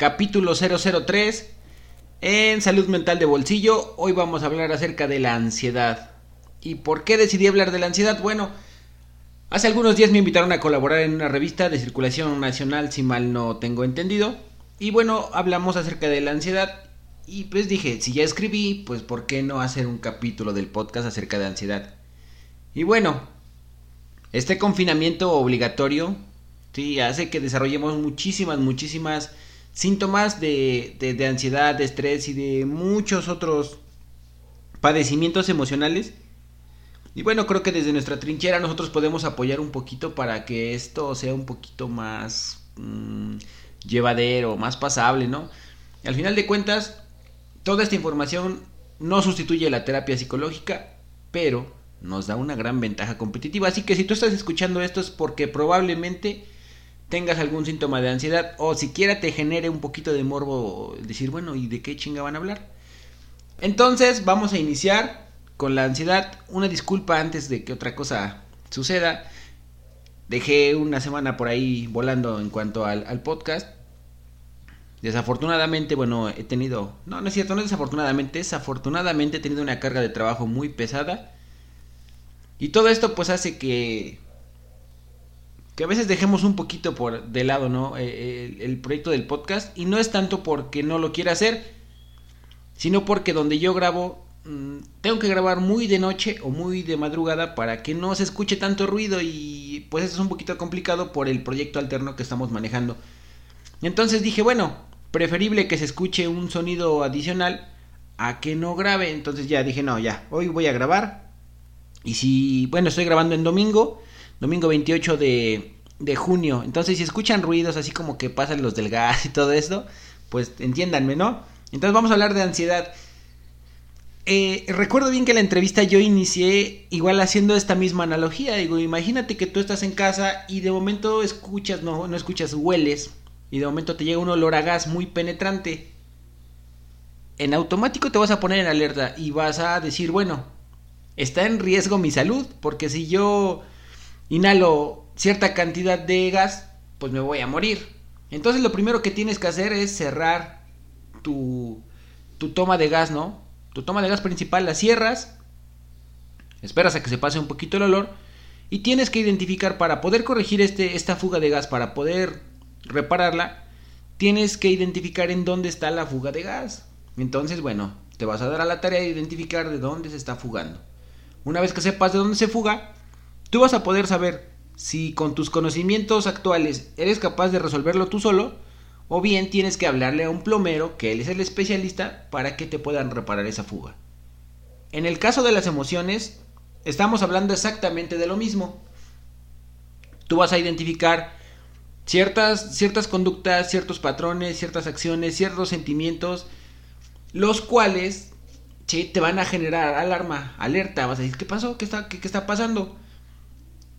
Capítulo 003 en Salud Mental de Bolsillo. Hoy vamos a hablar acerca de la ansiedad. ¿Y por qué decidí hablar de la ansiedad? Bueno, hace algunos días me invitaron a colaborar en una revista de circulación nacional, si mal no tengo entendido. Y bueno, hablamos acerca de la ansiedad. Y pues dije, si ya escribí, pues ¿por qué no hacer un capítulo del podcast acerca de ansiedad? Y bueno, este confinamiento obligatorio, sí, hace que desarrollemos muchísimas, muchísimas síntomas de, de, ansiedad, de estrés y de muchos otros padecimientos emocionales. Y bueno, creo que desde nuestra trinchera nosotros podemos apoyar un poquito para que esto sea un poquito más mmm, llevadero, más pasable, ¿no? al final de cuentas, toda esta información no sustituye la terapia psicológica, pero nos da una gran ventaja competitiva. Así que si tú estás escuchando esto es porque probablemente tengas algún síntoma de ansiedad o siquiera te genere un poquito de morbo decir, bueno, ¿y de qué chinga van a hablar? Entonces vamos a iniciar con la ansiedad. Una disculpa antes de que otra cosa suceda. Dejé una semana por ahí volando en cuanto al, al podcast. Desafortunadamente, bueno, he tenido... No, no es cierto, no desafortunadamente. Desafortunadamente he tenido una carga de trabajo muy pesada. Y todo esto pues hace que que a veces dejemos un poquito por de lado, ¿no? Eh, eh, el, proyecto del podcast. Y no es tanto porque no lo quiera hacer, sino porque donde yo grabo, mm, tengo que grabar muy de noche o muy de madrugada para que no se escuche tanto ruido y pues eso es un poquito complicado por el proyecto alterno que estamos manejando. Entonces dije, bueno, preferible que se escuche un sonido adicional a que no grabe. Entonces ya dije, no, ya, hoy voy a grabar. Y si, bueno, estoy grabando en domingo domingo 28 de, de junio. Entonces, si escuchan ruidos así como que pasan los del gas y todo esto, pues entiéndanme, ¿no? Entonces vamos a hablar de ansiedad. Eh, recuerdo bien que la entrevista yo inicié igual haciendo esta misma analogía. Digo, imagínate que tú estás en casa y de momento escuchas, no, no escuchas, hueles. Y de momento te llega un olor a gas muy penetrante. En automático te vas a poner en alerta y vas a decir, bueno, está en riesgo mi salud. Porque si yo inhalo cierta cantidad de gas, pues me voy a morir. Entonces lo primero que tienes que hacer es cerrar tu, tu toma de gas, ¿no? Tu toma de gas principal la cierras, esperas a que se pase un poquito el olor y tienes que identificar para poder corregir este, esta fuga de gas, para poder repararla, tienes que identificar en dónde está la fuga de gas. Entonces, bueno, te vas a dar a la tarea de identificar de dónde se está fugando. Una vez que sepas de dónde se fuga, Tú vas a poder saber si con tus conocimientos actuales eres capaz de resolverlo tú solo o bien tienes que hablarle a un plomero, que él es el especialista, para que te puedan reparar esa fuga. En el caso de las emociones, estamos hablando exactamente de lo mismo. Tú vas a identificar ciertas, ciertas conductas, ciertos patrones, ciertas acciones, ciertos sentimientos, los cuales te van a generar alarma, alerta. Vas a decir, ¿qué pasó? ¿Qué está, qué, qué está pasando?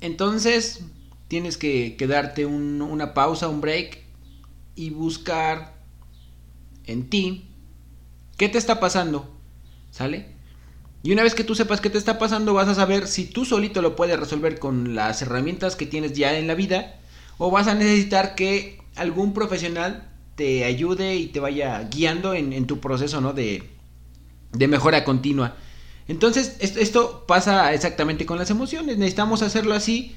Entonces, tienes que, darte una pausa, un break y buscar en ti qué te está pasando. ¿Sale? Y una vez que tú sepas qué te está pasando, vas a saber si tú solito lo puedes resolver con las herramientas que tienes ya en la vida o vas a necesitar que algún profesional te ayude y te vaya guiando en, tu proceso ¿no? de, de mejora continua. Entonces, esto pasa exactamente con las emociones. Necesitamos hacerlo así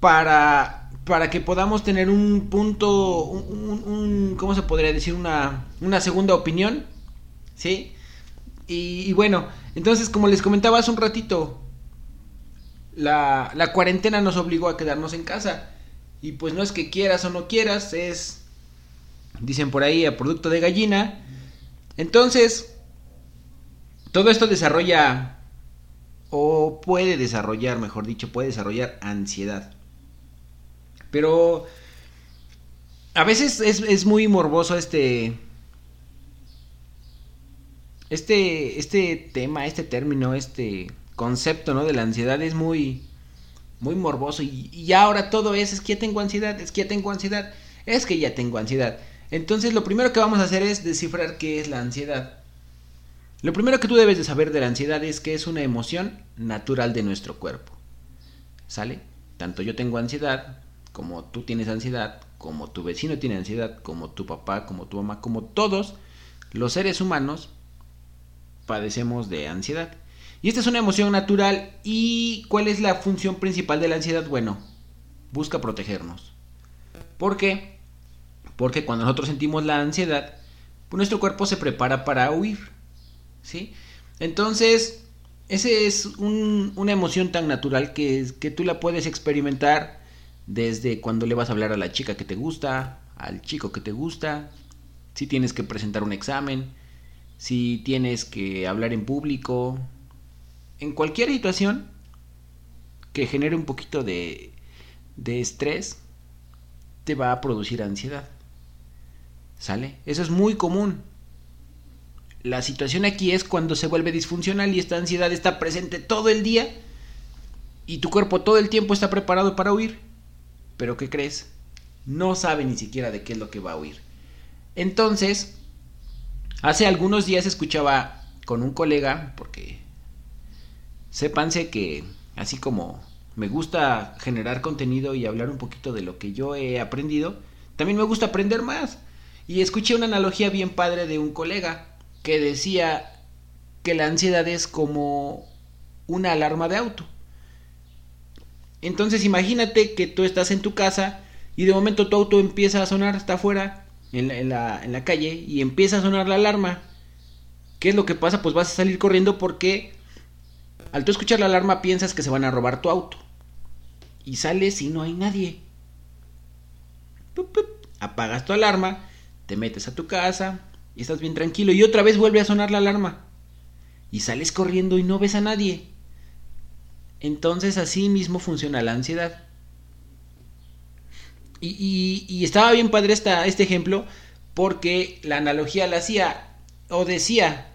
para, para que podamos tener un punto, un, ¿cómo se podría decir? Una, una segunda opinión, ¿sí? Y, bueno, entonces, como les comentaba hace un ratito, la, la cuarentena nos obligó a quedarnos en casa. Y pues no es que quieras o no quieras, es, dicen por ahí, a producto de gallina. Entonces, todo esto desarrolla, o puede desarrollar, mejor dicho, puede desarrollar ansiedad. Pero a veces es, muy morboso este, este, este tema, este término, este concepto, ¿no? De la ansiedad es muy, muy morboso. Y, y, ahora todo es, es que ya tengo ansiedad, es que ya tengo ansiedad, es que ya tengo ansiedad. Entonces lo primero que vamos a hacer es descifrar qué es la ansiedad. Lo primero que tú debes de saber de la ansiedad es que es una emoción natural de nuestro cuerpo. ¿Sale? Tanto yo tengo ansiedad, como tú tienes ansiedad, como tu vecino tiene ansiedad, como tu papá, como tu mamá, como todos los seres humanos padecemos de ansiedad. Y esta es una emoción natural. ¿Y cuál es la función principal de la ansiedad? Bueno, busca protegernos. ¿Por qué? Porque cuando nosotros sentimos la ansiedad, pues nuestro cuerpo se prepara para huir. ¿Sí? Entonces, esa es una emoción tan natural que, que tú la puedes experimentar desde cuando le vas a hablar a la chica que te gusta, al chico que te gusta, si tienes que presentar un examen, si tienes que hablar en público, en cualquier situación que genere un poquito de, de estrés, te va a producir ansiedad. ¿Sale? Eso es muy común. La situación aquí es cuando se vuelve disfuncional y esta ansiedad está presente todo el día y tu cuerpo todo el tiempo está preparado para huir. Pero ¿qué crees? No sabe ni siquiera de qué es lo que va a huir. Entonces, hace algunos días escuchaba con un colega, porque sépanse que así como me gusta generar contenido y hablar un poquito de lo que yo he aprendido, también me gusta aprender más. Y escuché una analogía bien padre de un colega que decía que la ansiedad es como una alarma de auto. Entonces imagínate que tú estás en tu casa y de momento tu auto empieza a sonar hasta afuera, en la, en la calle, y empieza a sonar la alarma. ¿Qué es lo que pasa? Pues vas a salir corriendo porque al tú escuchar la alarma piensas que se van a robar tu auto. Y sales y no hay nadie. Apagas tu alarma, te metes a tu casa y estás bien tranquilo y otra vez vuelve a sonar la alarma. Y sales corriendo y no ves a nadie. Entonces así mismo funciona la ansiedad. Y, estaba bien padre esta, este ejemplo porque la analogía la hacía o decía,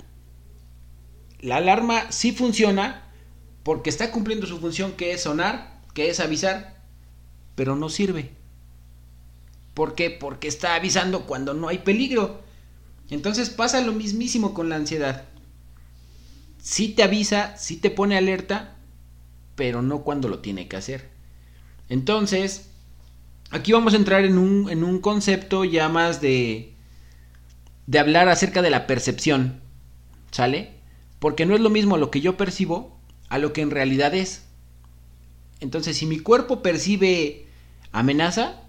la alarma sí funciona porque está cumpliendo su función que es sonar, que es avisar, pero no sirve. ¿Por qué? Porque está avisando cuando no hay peligro. Entonces pasa lo mismísimo con la ansiedad. Sí te avisa, sí te pone alerta, pero no cuando lo tiene que hacer. Entonces, aquí vamos a entrar en un, en un concepto ya más de, de hablar acerca de la percepción. ¿Sale? Porque no es lo mismo lo que yo percibo a lo que en realidad es. Entonces, si mi cuerpo percibe amenaza,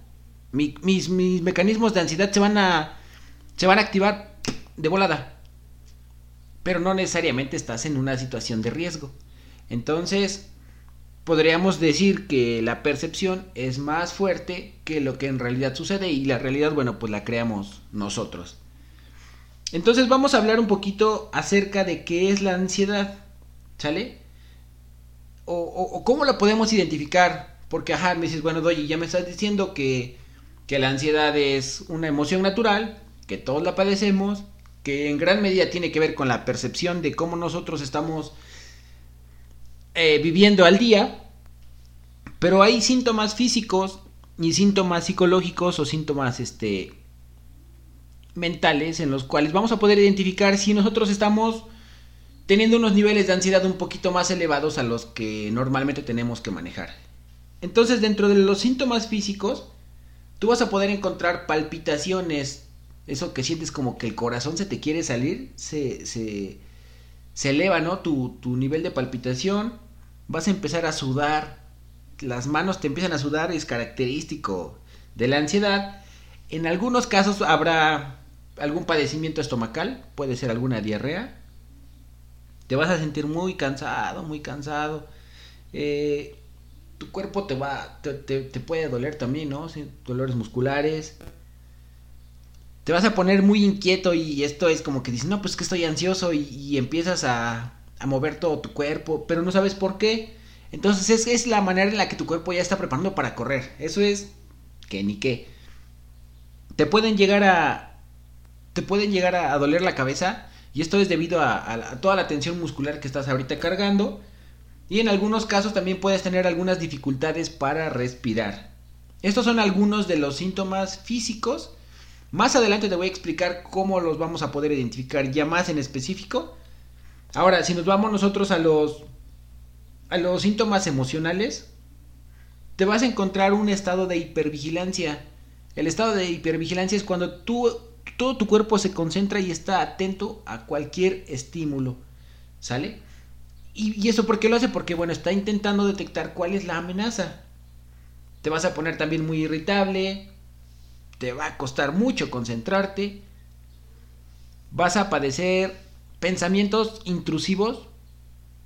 mis, mis, mecanismos de ansiedad se van a se van a activar de volada. Pero no necesariamente estás en una situación de riesgo. Entonces, podríamos decir que la percepción es más fuerte que lo que en realidad sucede y la realidad, bueno, pues la creamos nosotros. Entonces vamos a hablar un poquito acerca de qué es la ansiedad, ¿sale? O, cómo la podemos identificar, porque ajá, me dices, bueno, Doy, ya me estás diciendo que, que la ansiedad es una emoción natural, que todos la padecemos, que en gran medida tiene que ver con la percepción de cómo nosotros estamos eh, viviendo al día, pero hay síntomas físicos y síntomas psicológicos o síntomas este, mentales en los cuales vamos a poder identificar si nosotros estamos teniendo unos niveles de ansiedad un poquito más elevados a los que normalmente tenemos que manejar. Entonces dentro de los síntomas físicos, tú vas a poder encontrar palpitaciones, eso que sientes como que el corazón se te quiere salir, se, se, eleva, ¿no? Tu, tu nivel de palpitación, vas a empezar a sudar, las manos te empiezan a sudar, es característico de la ansiedad. En algunos casos habrá algún padecimiento estomacal, puede ser alguna diarrea. Te vas a sentir muy cansado, muy cansado. Eh, tu cuerpo te va, te, te, puede doler también, ¿no? dolores musculares. Te vas a poner muy inquieto y esto es como que dices, no, pues que estoy ansioso y empiezas a, a mover todo tu cuerpo, pero no sabes por qué. Entonces es, es la manera en la que tu cuerpo ya está preparando para correr. Eso es que ni qué. Te pueden llegar a. Te pueden llegar a, doler la cabeza. Y esto es debido a, toda la tensión muscular que estás ahorita cargando. Y en algunos casos también puedes tener algunas dificultades para respirar. Estos son algunos de los síntomas físicos. Más adelante te voy a explicar cómo los vamos a poder identificar ya más en específico. Ahora, si nos vamos nosotros a los a los síntomas emocionales, te vas a encontrar un estado de hipervigilancia. El estado de hipervigilancia es cuando tú, todo tu cuerpo se concentra y está atento a cualquier estímulo. ¿Sale? Y, y eso por qué lo hace? Porque, bueno, está intentando detectar cuál es la amenaza. Te vas a poner también muy irritable, te va a costar mucho concentrarte, vas a padecer pensamientos intrusivos,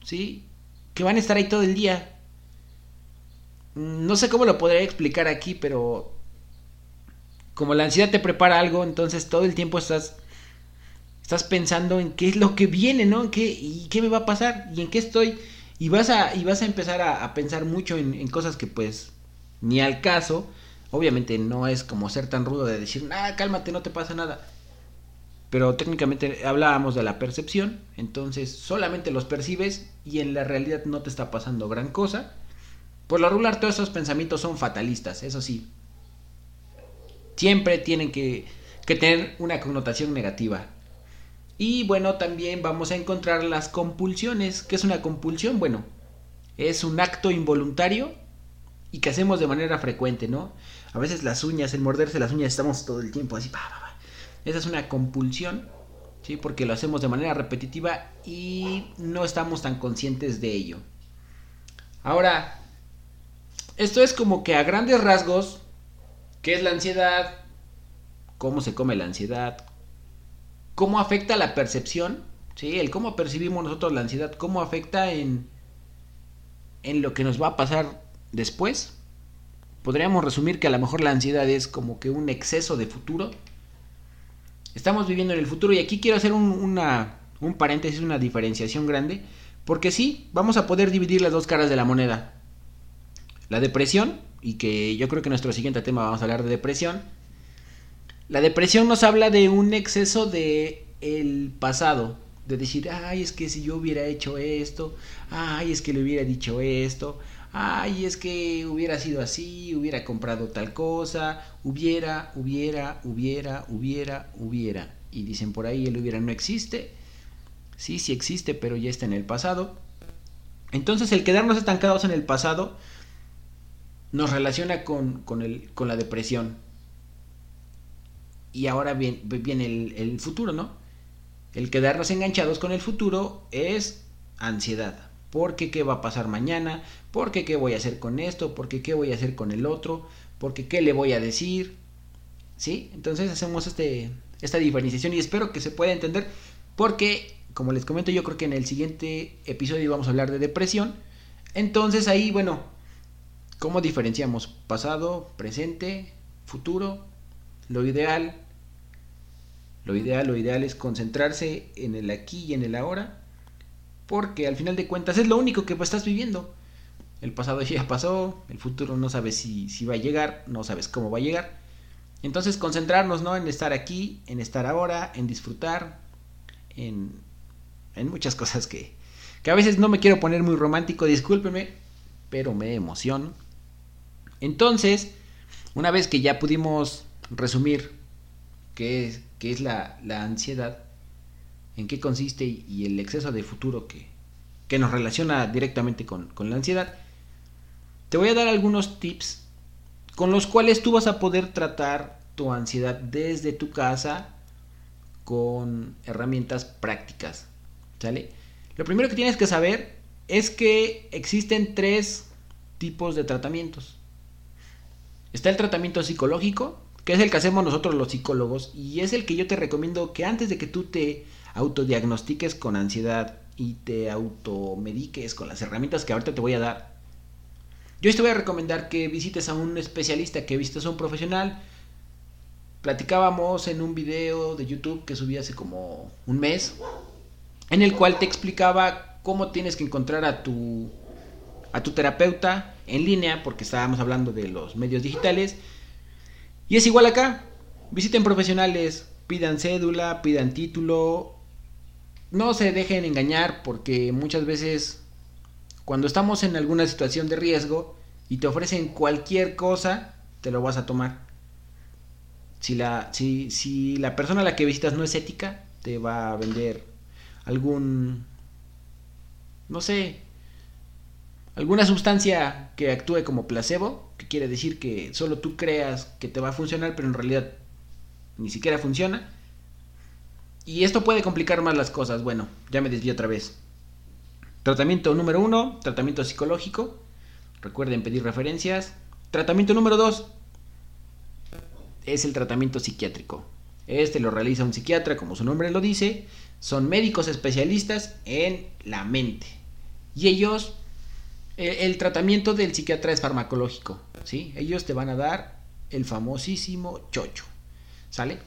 ¿sí? Que van a estar ahí todo el día. No sé cómo lo podría explicar aquí, pero como la ansiedad te prepara algo, entonces todo el tiempo estás estás pensando en qué es lo que viene, ¿no? ¿En qué, ¿Y qué me va a pasar? ¿Y en qué estoy? Y vas a, y vas a empezar a, pensar mucho en, cosas que pues ni al caso. Obviamente no es como ser tan rudo de decir, ah, cálmate, no te pasa nada. Pero técnicamente hablábamos de la percepción, entonces solamente los percibes y en la realidad no te está pasando gran cosa. Por lo regular todos esos pensamientos son fatalistas, eso sí. Siempre tienen que, que tener una connotación negativa. Y bueno, también vamos a encontrar las compulsiones. ¿Qué es una compulsión? Bueno, es un acto involuntario y que hacemos de manera frecuente, ¿no? A veces las uñas, el morderse las uñas, estamos todo el tiempo así. Esa es una compulsión, ¿sí? Porque lo hacemos de manera repetitiva y no estamos tan conscientes de ello. Ahora, esto es como que a grandes rasgos, ¿qué es la ansiedad? ¿Cómo se come la ansiedad? cómo afecta la percepción, ¿sí? El cómo percibimos nosotros la ansiedad, cómo afecta en, en lo que nos va a pasar después. Podríamos resumir que a lo mejor la ansiedad es como que un exceso de futuro. Estamos viviendo en el futuro y aquí quiero hacer un, una, un paréntesis, una diferenciación grande, porque sí, vamos a poder dividir las dos caras de la moneda. La depresión, y que yo creo que en nuestro siguiente tema vamos a hablar de depresión, la depresión nos habla de un exceso de el pasado, de decir, ay, es que si yo hubiera hecho esto, ay, es que le hubiera dicho esto, ay, es que hubiera sido así, hubiera comprado tal cosa, hubiera, hubiera, hubiera, hubiera, hubiera. Y dicen por ahí, el hubiera no existe. Sí, sí existe, pero ya está en el pasado. Entonces el quedarnos estancados en el pasado nos relaciona con, con, el, con la depresión y ahora viene, viene el, futuro, ¿no? El quedarnos enganchados con el futuro es ansiedad. Porque qué va a pasar mañana, porque qué voy a hacer con esto, porque qué voy a hacer con el otro, porque qué le voy a decir. ¿Sí? Entonces hacemos este, esta diferenciación y espero que se pueda entender porque, como les comento, yo creo que en el siguiente episodio vamos a hablar de depresión. Entonces ahí, bueno, ¿cómo diferenciamos pasado, presente, futuro? Lo ideal lo ideal, lo ideal es concentrarse en el aquí y en el ahora, porque al final de cuentas es lo único que estás viviendo. El pasado ya pasó, el futuro no sabes si, si va a llegar, no sabes cómo va a llegar. Entonces concentrarnos ¿no? en estar aquí, en estar ahora, en disfrutar, en, en muchas cosas que, que a veces no me quiero poner muy romántico, discúlpeme, pero me emociono. Entonces, una vez que ya pudimos resumir qué es, qué es la, ansiedad, en qué consiste y, el exceso de futuro que, que nos relaciona directamente con, con, la ansiedad, te voy a dar algunos tips con los cuales tú vas a poder tratar tu ansiedad desde tu casa con herramientas prácticas. ¿Sale? Lo primero que tienes que saber es que existen tres tipos de tratamientos. Está el tratamiento psicológico, que es el que hacemos nosotros los psicólogos y es el que yo te recomiendo que antes de que tú te autodiagnostiques con ansiedad y te automediques con las herramientas que ahorita te voy a dar, yo te voy a recomendar que visites a un especialista, que visites a un profesional. Platicábamos en un video de YouTube que subí hace como un mes, en el cual te explicaba cómo tienes que encontrar a tu a tu terapeuta en línea, porque estábamos hablando de los medios digitales y es igual acá. Visiten profesionales, pidan cédula, pidan título. No se dejen engañar porque muchas veces cuando estamos en alguna situación de riesgo y te ofrecen cualquier cosa, te lo vas a tomar. Si la, si, si la persona a la que visitas no es ética, te va a vender algún, no sé, alguna sustancia que actúe como placebo, que quiere decir que solo tú creas que te va a funcionar, pero en realidad ni siquiera funciona. Y esto puede complicar más las cosas. Bueno, ya me desvío otra vez. Tratamiento número uno, tratamiento psicológico. Recuerden pedir referencias. Tratamiento número dos es el tratamiento psiquiátrico. Este lo realiza un psiquiatra, como su nombre lo dice. Son médicos especialistas en la mente. Y ellos, el, tratamiento del psiquiatra es farmacológico. ¿sí? Ellos te van a dar el famosísimo chocho. ¿Sale?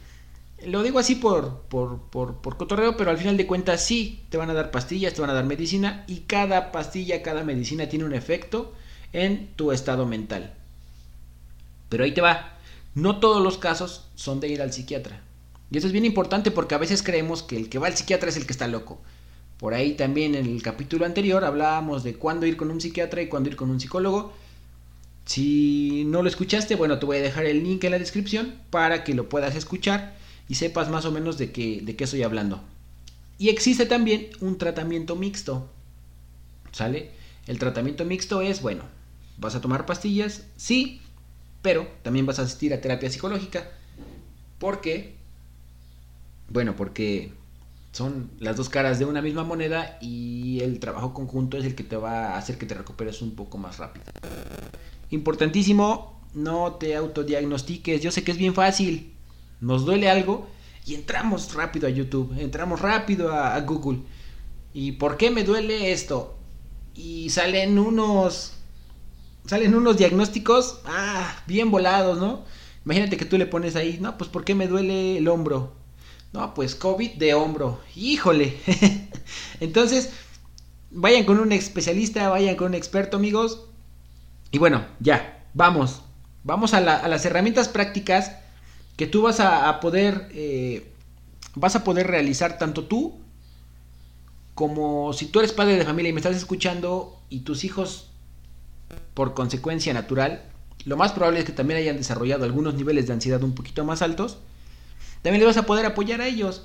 Lo digo así por, por, por, por, cotorreo, pero al final de cuentas sí, te van a dar pastillas, te van a dar medicina y cada pastilla, cada medicina tiene un efecto en tu estado mental. Pero ahí te va, no todos los casos son de ir al psiquiatra. Y eso es bien importante porque a veces creemos que el que va al psiquiatra es el que está loco. Por ahí también en el capítulo anterior hablábamos de cuándo ir con un psiquiatra y cuándo ir con un psicólogo. Si no lo escuchaste, bueno, te voy a dejar el link en la descripción para que lo puedas escuchar y sepas más o menos de qué, de qué estoy hablando. Y existe también un tratamiento mixto. ¿Sale? El tratamiento mixto es, bueno, vas a tomar pastillas, sí, pero también vas a asistir a terapia psicológica. ¿Por qué? Bueno, porque son las dos caras de una misma moneda y el trabajo conjunto es el que te va a hacer que te recuperes un poco más rápido. Importantísimo, no te autodiagnostiques. Yo sé que es bien fácil. Nos duele algo y entramos rápido a YouTube, entramos rápido a, Google. ¿Y por qué me duele esto? Y salen unos salen unos diagnósticos, ah, bien volados, ¿no? Imagínate que tú le pones ahí, no, pues ¿por qué me duele el hombro? No, pues COVID de hombro. Híjole. Entonces, vayan con un especialista, vayan con un experto, amigos. Y bueno, ya, vamos. Vamos a, las herramientas prácticas que tú vas a, poder. Eh, vas a poder realizar tanto tú como si tú eres padre de familia y me estás escuchando y tus hijos, por consecuencia natural, lo más probable es que también hayan desarrollado algunos niveles de ansiedad un poquito más altos también le vas a poder apoyar a ellos.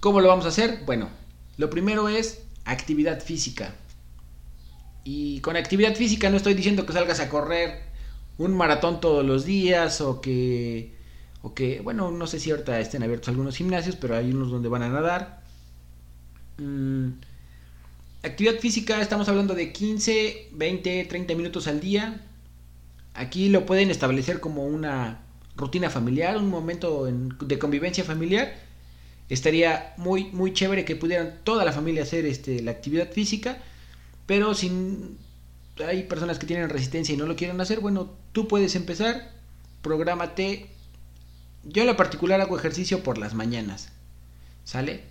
¿Cómo lo vamos a hacer? Bueno, lo primero es actividad física. Y con actividad física no estoy diciendo que salgas a correr un maratón todos los días o que o que bueno, no sé si ahorita estén abiertos algunos gimnasios, pero hay unos donde van a nadar. Mm, actividad física, estamos hablando de 15, 20, 30 minutos al día. Aquí lo pueden establecer como una rutina familiar, un momento de convivencia familiar, estaría muy, muy chévere que pudieran toda la familia hacer este, la actividad física, pero si hay personas que tienen resistencia y no lo quieren hacer, bueno, tú puedes empezar, prográmate. Yo en lo particular hago ejercicio por las mañanas, ¿sale?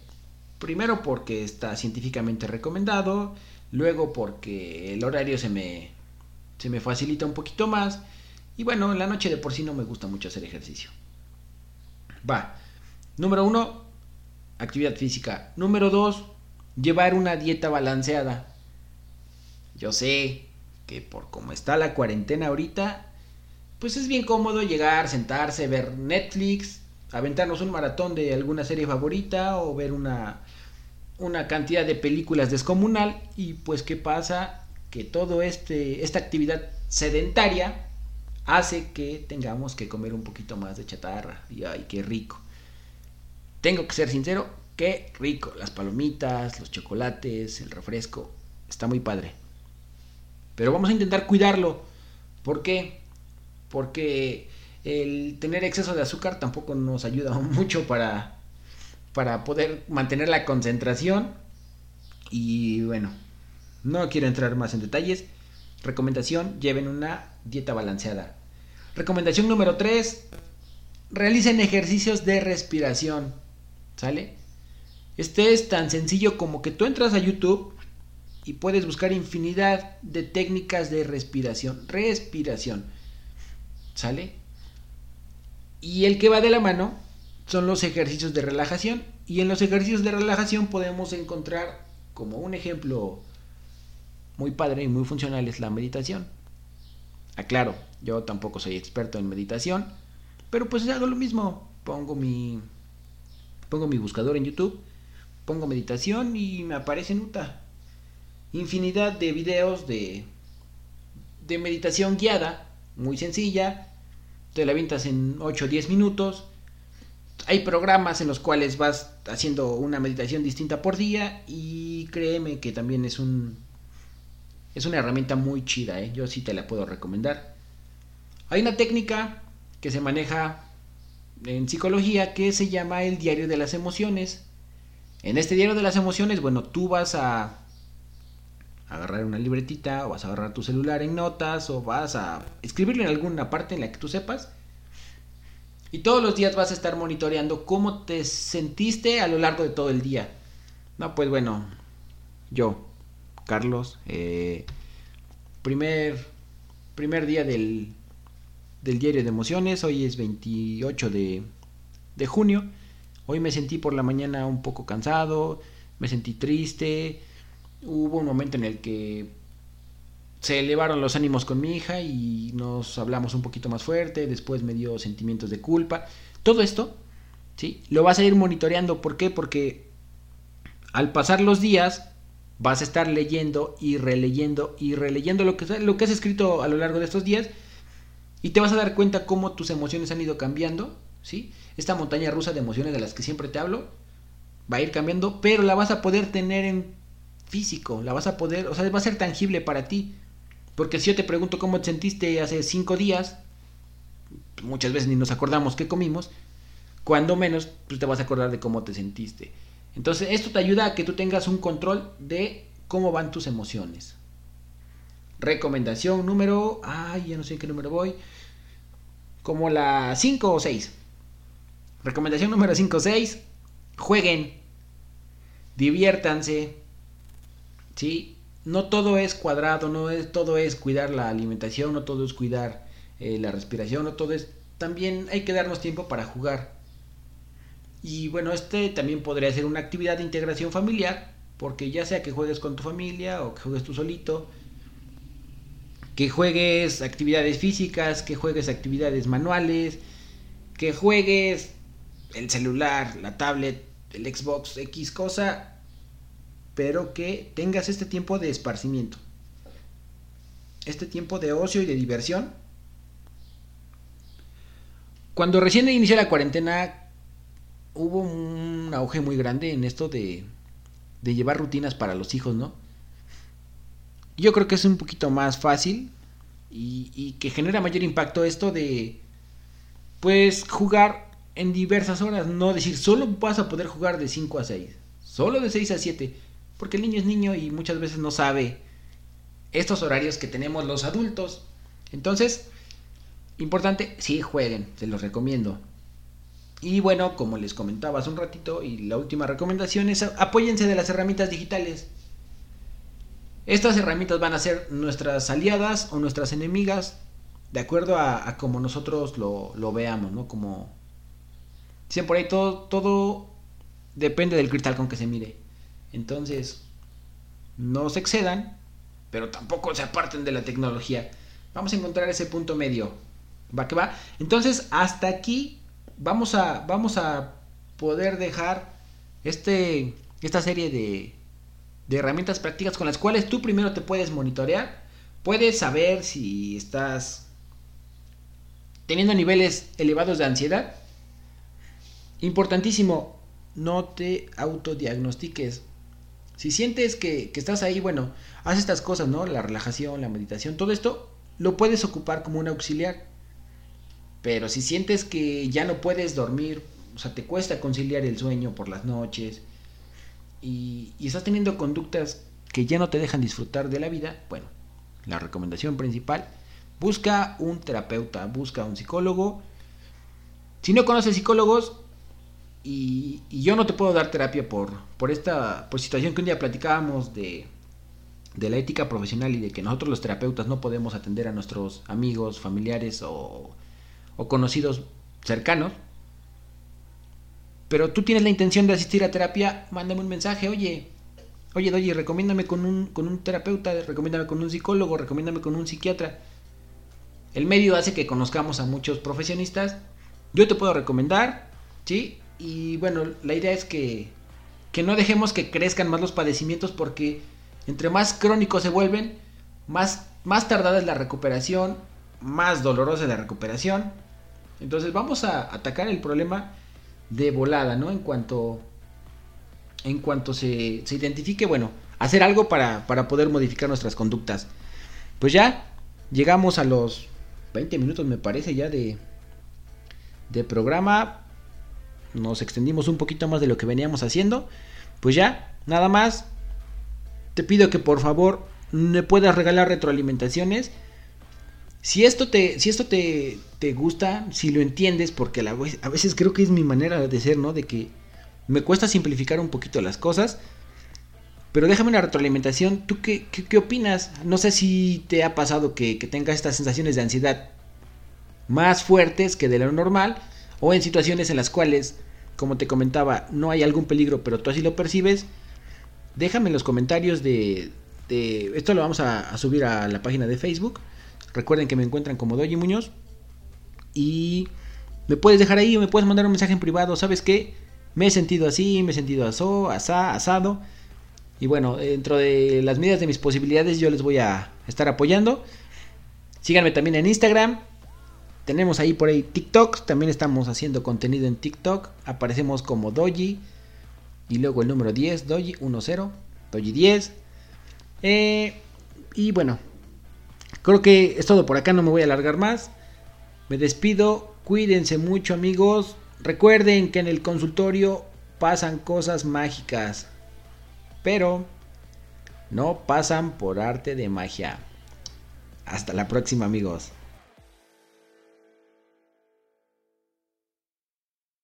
Primero porque está científicamente recomendado, luego porque el horario se me, se me facilita un poquito más y bueno, en la noche de por sí no me gusta mucho hacer ejercicio. Va. Número uno, actividad física. Número dos, llevar una dieta balanceada. Yo sé que por cómo está la cuarentena ahorita, pues es bien cómodo llegar, sentarse, ver Netflix, aventarnos un maratón de alguna serie favorita o ver una, una cantidad de películas descomunal y pues qué pasa que todo este esta actividad sedentaria hace que tengamos que comer un poquito más de chatarra. Y ay, qué rico. Tengo que ser sincero, qué rico. Las palomitas, los chocolates, el refresco. Está muy padre. Pero vamos a intentar cuidarlo. ¿Por qué? Porque el tener exceso de azúcar tampoco nos ayuda mucho para, para poder mantener la concentración. Y bueno, no quiero entrar más en detalles. Recomendación, lleven una dieta balanceada. Recomendación número 3, realicen ejercicios de respiración. ¿Sale? Este es tan sencillo como que tú entras a YouTube y puedes buscar infinidad de técnicas de respiración. Respiración. ¿Sale? Y el que va de la mano son los ejercicios de relajación. Y en los ejercicios de relajación podemos encontrar como un ejemplo muy padre y muy funcional es la meditación. Aclaro, yo tampoco soy experto en meditación, pero pues hago lo mismo. Pongo mi pongo mi buscador en YouTube, pongo meditación y me aparece Nuta. infinidad de videos de, de meditación guiada, muy sencilla, te la avientas en 8 o 10 minutos. Hay programas en los cuales vas haciendo una meditación distinta por día y créeme que también es un es una herramienta muy chida, ¿eh? yo sí te la puedo recomendar. Hay una técnica que se maneja en psicología que se llama el diario de las emociones. En este diario de las emociones, bueno, tú vas a agarrar una libretita o vas a agarrar tu celular en notas o vas a escribirlo en alguna parte en la que tú sepas. Y todos los días vas a estar monitoreando cómo te sentiste a lo largo de todo el día. No, pues bueno, yo, Carlos, eh, primer, primer día del, del diario de emociones, hoy es 28 de, de junio. Hoy me sentí por la mañana un poco cansado, me sentí triste, hubo un momento en el que se elevaron los ánimos con mi hija y nos hablamos un poquito más fuerte, después me dio sentimientos de culpa. Todo esto, ¿sí? Lo vas a ir monitoreando, ¿por qué? Porque al pasar los días vas a estar leyendo y releyendo y releyendo lo que, lo que has escrito a lo largo de estos días y te vas a dar cuenta cómo tus emociones han ido cambiando, ¿sí? Esta montaña rusa de emociones de las que siempre te hablo va a ir cambiando, pero la vas a poder tener en físico, la vas a poder, o sea, va a ser tangible para ti. Porque si yo te pregunto cómo te sentiste hace cinco días, muchas veces ni nos acordamos qué comimos, cuando menos pues te vas a acordar de cómo te sentiste. Entonces, esto te ayuda a que tú tengas un control de cómo van tus emociones. Recomendación número, ay, ya no sé en qué número voy, como la 5 o 6. Recomendación número 5 o 6, jueguen, diviértanse, ¿sí? No todo es cuadrado, no es, todo es cuidar la alimentación, no todo es cuidar eh, la respiración, no todo es... También hay que darnos tiempo para jugar. Y bueno, este también podría ser una actividad de integración familiar, porque ya sea que juegues con tu familia o que juegues tú solito, que juegues actividades físicas, que juegues actividades manuales, que juegues el celular, la tablet, el Xbox, X cosa, pero que tengas este tiempo de esparcimiento, este tiempo de ocio y de diversión. Cuando recién inició la cuarentena, hubo un auge muy grande en esto de, llevar rutinas para los hijos, ¿no? Yo creo que es un poquito más fácil y, y que genera mayor impacto esto de, pues, jugar en diversas horas, no decir, solo vas a poder jugar de 5 a 6, solo de 6 a 7 porque el niño es niño y muchas veces no sabe estos horarios que tenemos los adultos. Entonces, importante, sí jueguen, se los recomiendo. Y bueno, como les comentaba hace un ratito, y la última recomendación es apóyense de las herramientas digitales. Estas herramientas van a ser nuestras aliadas o nuestras enemigas, de acuerdo a, como nosotros lo, lo, veamos, ¿no? Como dicen por ahí, todo, todo depende del cristal con que se mire. Entonces, no se excedan, pero tampoco se aparten de la tecnología. Vamos a encontrar ese punto medio. ¿Va que va? Entonces, hasta aquí vamos a, vamos a poder dejar este, esta serie de, de herramientas prácticas con las cuales tú primero te puedes monitorear. Puedes saber si estás teniendo niveles elevados de ansiedad. Importantísimo, no te autodiagnostiques. Si sientes que, estás ahí, bueno, haz estas cosas, ¿no? La relajación, la meditación, todo esto lo puedes ocupar como un auxiliar. Pero si sientes que ya no puedes dormir, o sea, te cuesta conciliar el sueño por las noches y, y estás teniendo conductas que ya no te dejan disfrutar de la vida, bueno, la recomendación principal, busca un terapeuta, busca un psicólogo. Si no conoces psicólogos, y, yo no te puedo dar terapia por, por esta situación que un día platicábamos de, de la ética profesional y de que nosotros los terapeutas no podemos atender a nuestros amigos, familiares o, o conocidos cercanos. Pero tú tienes la intención de asistir a terapia, mándame un mensaje, oye, oye, oye, recomiéndame con un, con un terapeuta, recomiéndame con un psicólogo, recomiéndame con un psiquiatra. El medio hace que conozcamos a muchos profesionistas. Yo te puedo recomendar, ¿sí? Y bueno, la idea es que, que no dejemos que crezcan más los padecimientos porque entre más crónicos se vuelven, más, más tardada es la recuperación, más dolorosa es la recuperación. Entonces vamos a atacar el problema de volada, ¿no? En cuanto, en cuanto se, se identifique, bueno, hacer algo para, para poder modificar nuestras conductas. Pues ya llegamos a los 20 minutos, me parece, ya de, de programa. Nos extendimos un poquito más de lo que veníamos haciendo. Pues ya, nada más. Te pido que por favor me puedas regalar retroalimentaciones. Si esto te, si esto te, te gusta, si lo entiendes, porque a veces creo que es mi manera de ser, ¿no? De que me cuesta simplificar un poquito las cosas. Pero déjame una retroalimentación. ¿Tú qué, qué, opinas? No sé si te ha pasado que, que tengas estas sensaciones de ansiedad más fuertes que de lo normal. O en situaciones en las cuales, como te comentaba, no hay algún peligro, pero tú así lo percibes. Déjame en los comentarios de... de esto lo vamos a, subir a la página de Facebook. Recuerden que me encuentran como Doji Muñoz. Y me puedes dejar ahí o me puedes mandar un mensaje en privado. ¿Sabes qué? Me he sentido así, me he sentido aso, asá, asado. Y bueno, dentro de las medidas de mis posibilidades yo les voy a estar apoyando. Síganme también en Instagram. Tenemos ahí por ahí TikTok. También estamos haciendo contenido en TikTok. Aparecemos como Doji. Y luego el número 10, Doji 10. Doji 10. Eh, y bueno, creo que es todo por acá. No me voy a alargar más. Me despido. Cuídense mucho amigos. Recuerden que en el consultorio pasan cosas mágicas, pero no pasan por arte de magia. Hasta la próxima amigos.